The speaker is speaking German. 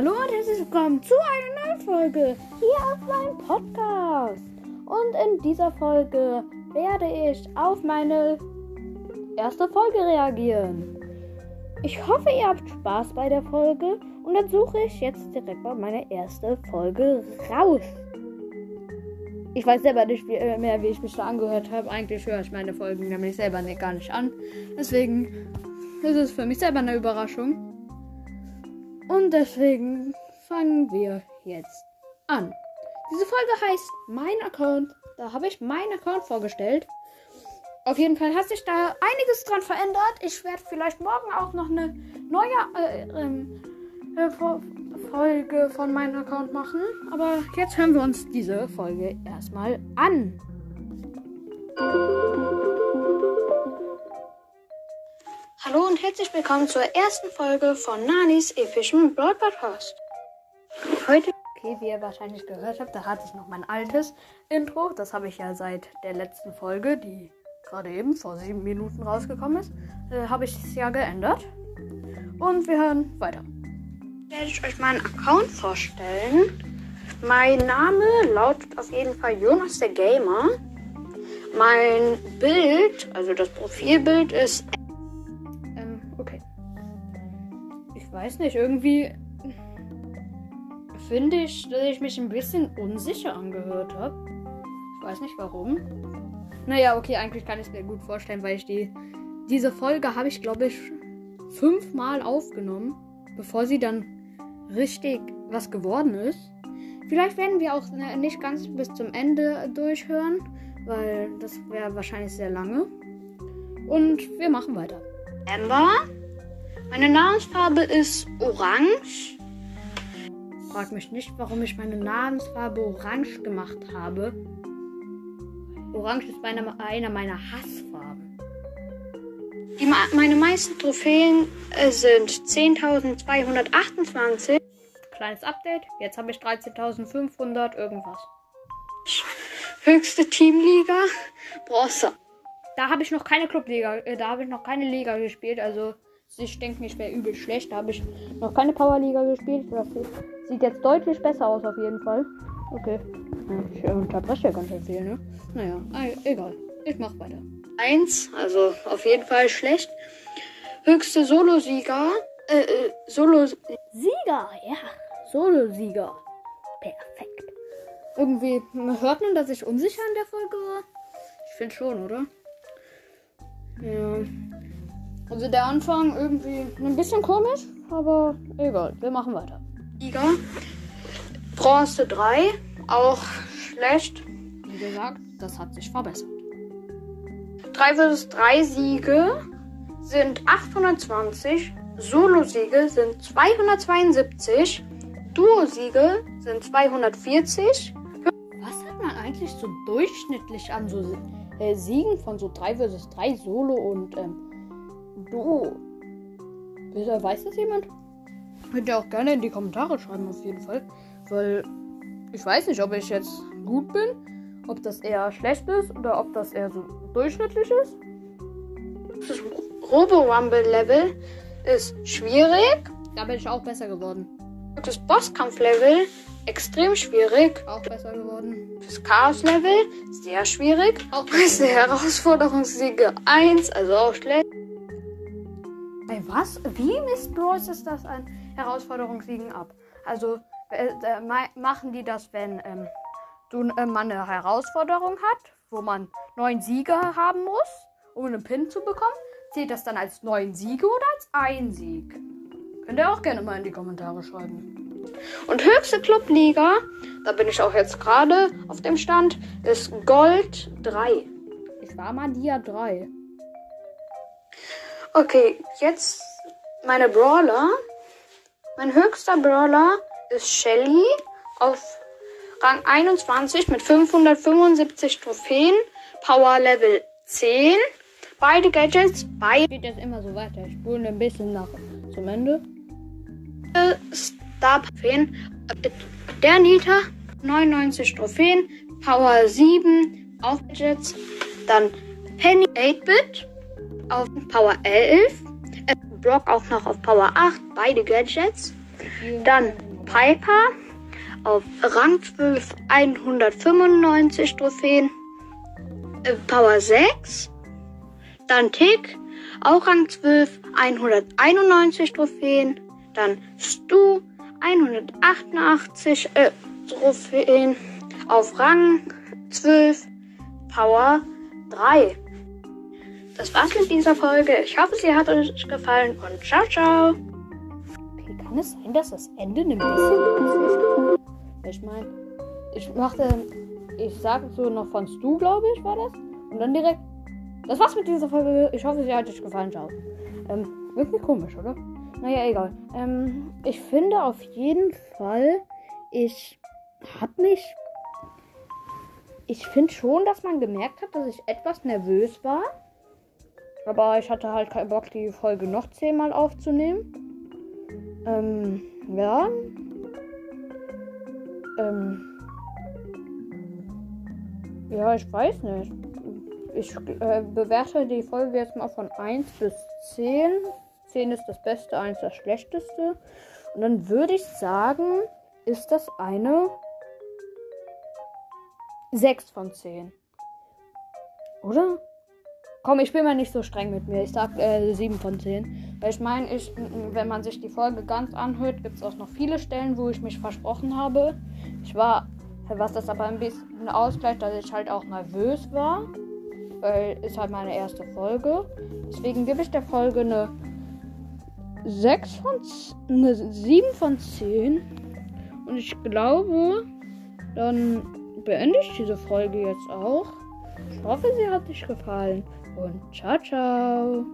Hallo und herzlich willkommen zu einer neuen Folge hier auf meinem Podcast. Und in dieser Folge werde ich auf meine erste Folge reagieren. Ich hoffe, ihr habt Spaß bei der Folge und dann suche ich jetzt direkt mal meine erste Folge raus. Ich weiß selber nicht äh, mehr, wie ich mich da angehört habe. Eigentlich höre ich meine Folgen nämlich selber nicht, gar nicht an. Deswegen ist es für mich selber eine Überraschung. Und deswegen fangen wir jetzt an. Diese Folge heißt Mein Account. Da habe ich meinen Account vorgestellt. Auf jeden Fall hat sich da einiges dran verändert. Ich werde vielleicht morgen auch noch eine neue äh, ähm, äh, Folge von meinem Account machen. Aber jetzt hören wir uns diese Folge erstmal an. Hallo und herzlich willkommen zur ersten Folge von Nanis epischem Broad Podcast. Heute, okay, wie ihr wahrscheinlich gehört habt, da hatte ich noch mein altes Intro. Das habe ich ja seit der letzten Folge, die gerade eben vor sieben Minuten rausgekommen ist, äh, habe ich es ja geändert. Und wir hören weiter. Werde ich euch meinen Account vorstellen. Mein Name lautet auf jeden Fall Jonas der Gamer. Mein Bild, also das Profilbild ist weiß nicht, irgendwie finde ich, dass ich mich ein bisschen unsicher angehört habe. Ich weiß nicht warum. Naja, okay, eigentlich kann ich es mir gut vorstellen, weil ich die. Diese Folge habe ich, glaube ich, fünfmal aufgenommen, bevor sie dann richtig was geworden ist. Vielleicht werden wir auch ne, nicht ganz bis zum Ende durchhören, weil das wäre wahrscheinlich sehr lange. Und wir machen weiter. Amber? Meine Namensfarbe ist orange. Frag mich nicht, warum ich meine Namensfarbe orange gemacht habe. Orange ist meine, einer meiner Hassfarben. Die, meine meisten Trophäen äh, sind 10.228. Kleines Update. Jetzt habe ich 13.500 irgendwas. Höchste Teamliga. Bronze. Da habe ich noch keine Clubliga, äh, da habe ich noch keine Liga gespielt, also ich denke, ich wäre übel schlecht. Da habe ich noch keine Powerliga gespielt. Das sieht jetzt deutlich besser aus, auf jeden Fall. Okay. Ich unterbreche ja ganz viel, ne? Naja, egal. Ich mach weiter. Eins, also auf jeden Fall schlecht. Höchste Solo-Sieger. Äh, äh, Solo. Sieger, ja. Solo-Sieger. Perfekt. Irgendwie hört man, dass ich unsicher in der Folge war. Ich finde schon, oder? Ja. Also der Anfang irgendwie ein bisschen komisch, aber egal. Wir machen weiter. Liga. Bronze 3. Auch schlecht. Wie gesagt, das hat sich verbessert. 3 vs 3 Siege sind 820. Solo-Siege sind 272. Duo-Siege sind 240. Was hat man eigentlich so durchschnittlich an so äh, Siegen von so 3 vs 3 Solo und ähm, Du. Weiß das jemand? Könnt ihr auch gerne in die Kommentare schreiben, auf jeden Fall. Weil ich weiß nicht, ob ich jetzt gut bin, ob das eher schlecht ist oder ob das eher so durchschnittlich ist. Das Robo-Rumble-Level ist schwierig. Da bin ich auch besser geworden. Das Bosskampf-Level extrem schwierig. Auch besser geworden. Das Chaos-Level sehr schwierig. Auch beste Herausforderungssiege 1, also auch schlecht. Was? Wie misst Bros ist das an Herausforderungssiegen ab? Also äh, äh, machen die das, wenn ähm, du, äh, man eine Herausforderung hat, wo man neun Siege haben muss, um einen Pin zu bekommen? Zählt das dann als neun Siege oder als ein Sieg? Könnt ihr auch gerne mal in die Kommentare schreiben. Und höchste Clubliga, da bin ich auch jetzt gerade auf dem Stand, ist Gold 3. Ich war mal Dia 3. Okay, jetzt meine Brawler. Mein höchster Brawler ist Shelly auf Rang 21 mit 575 Trophäen, Power Level 10. Beide Gadgets, beide. Geht jetzt immer so weiter. Ich spule ein bisschen nach zum Ende. Star Trophäen. Der Nita 99 Trophäen, Power 7, auch Gadgets. Dann Penny 8-Bit auf Power 11. Brock auch noch auf Power 8. Beide Gadgets. Dann Piper auf Rang 12 195 Trophäen. Äh, Power 6. Dann Tick, auch Rang 12 191 Trophäen. Dann Stu 188 äh, Trophäen auf Rang 12 Power 3. Das war's mit dieser Folge. Ich hoffe, sie hat euch gefallen und ciao, ciao. Okay, kann es sein, dass das Ende ein bisschen ist? Ich meine, ich machte, ich sage so noch von Stu, glaube ich, war das. Und dann direkt, das war's mit dieser Folge. Ich hoffe, sie hat euch gefallen. Ciao. Ähm, irgendwie komisch, oder? Naja, egal. Ähm, ich finde auf jeden Fall, ich hab mich. Ich finde schon, dass man gemerkt hat, dass ich etwas nervös war. Aber ich hatte halt keinen Bock, die Folge noch zehnmal aufzunehmen. Ähm, ja. Ähm. Ja, ich weiß nicht. Ich äh, bewerte die Folge jetzt mal von 1 bis 10. 10 ist das Beste, 1 das Schlechteste. Und dann würde ich sagen, ist das eine 6 von 10. Oder? Komm, ich bin mal nicht so streng mit mir. Ich sag äh, 7 von 10. Weil ich meine, ich, wenn man sich die Folge ganz anhört, gibt es auch noch viele Stellen, wo ich mich versprochen habe. Ich war, was das aber ein bisschen ausgleicht, dass ich halt auch nervös war. Weil ist halt meine erste Folge. Deswegen gebe ich der Folge eine 6 von eine 7 von 10. Und ich glaube, dann beende ich diese Folge jetzt auch. Ich hoffe, sie hat euch gefallen und ciao, ciao.